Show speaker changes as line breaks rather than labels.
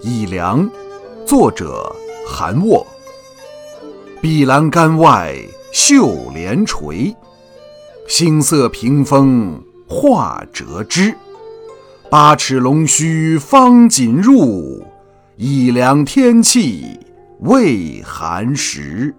以凉，作者韩沃。碧栏杆外绣帘垂，星色屏风画折枝。八尺龙须方锦入，倚凉天气未寒时。